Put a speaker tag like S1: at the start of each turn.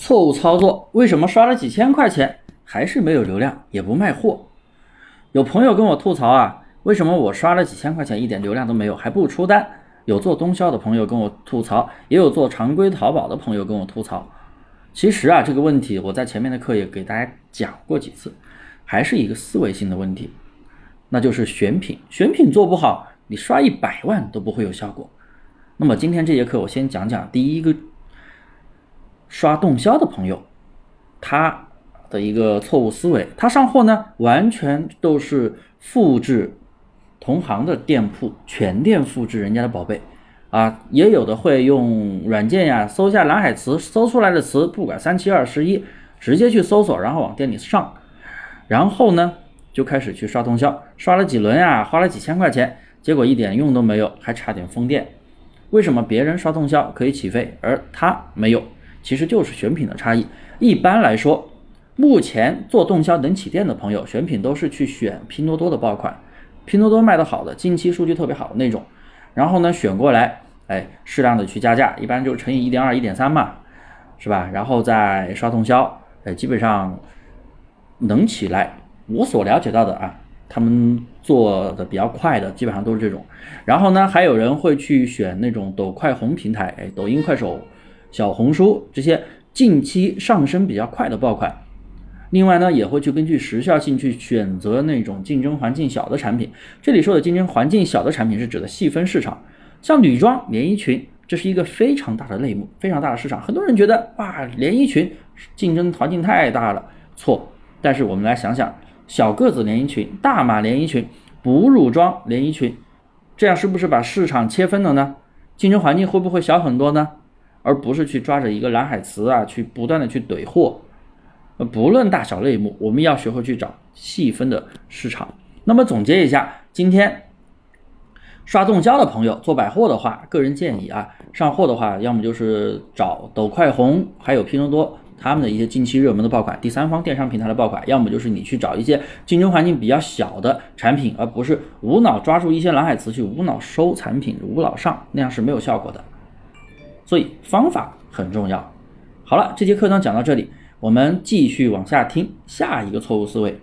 S1: 错误操作，为什么刷了几千块钱还是没有流量，也不卖货？有朋友跟我吐槽啊，为什么我刷了几千块钱一点流量都没有，还不出单？有做东销的朋友跟我吐槽，也有做常规淘宝的朋友跟我吐槽。其实啊，这个问题我在前面的课也给大家讲过几次，还是一个思维性的问题，那就是选品，选品做不好，你刷一百万都不会有效果。那么今天这节课我先讲讲第一个。刷动销的朋友，他的一个错误思维，他上货呢，完全都是复制同行的店铺，全店复制人家的宝贝啊，也有的会用软件呀，搜下蓝海词，搜出来的词，不管三七二十一，直接去搜索，然后往店里上，然后呢，就开始去刷动销，刷了几轮呀，花了几千块钱，结果一点用都没有，还差点封店。为什么别人刷动销可以起飞，而他没有？其实就是选品的差异。一般来说，目前做动销能起店的朋友，选品都是去选拼多多的爆款，拼多多卖的好的，近期数据特别好的那种。然后呢，选过来，哎，适量的去加价，一般就乘以一点二、一点三嘛，是吧？然后再刷动销，哎，基本上能起来。我所了解到的啊，他们做的比较快的，基本上都是这种。然后呢，还有人会去选那种抖快红平台，哎，抖音、快手。小红书这些近期上升比较快的爆款，另外呢也会去根据时效性去选择那种竞争环境小的产品。这里说的竞争环境小的产品是指的细分市场，像女装、连衣裙，这是一个非常大的类目，非常大的市场。很多人觉得哇，连衣裙竞争环境太大了，错。但是我们来想想，小个子连衣裙、大码连衣裙、哺乳装连衣裙，这样是不是把市场切分了呢？竞争环境会不会小很多呢？而不是去抓着一个蓝海词啊，去不断的去怼货。呃，不论大小类目，我们要学会去找细分的市场。那么总结一下，今天刷动销的朋友做百货的话，个人建议啊，上货的话，要么就是找抖快红，还有拼多多他们的一些近期热门的爆款，第三方电商平台的爆款；要么就是你去找一些竞争环境比较小的产品，而不是无脑抓住一些蓝海词去无脑收产品、无脑上，那样是没有效果的。所以方法很重要。好了，这节课呢讲到这里，我们继续往下听下一个错误思维。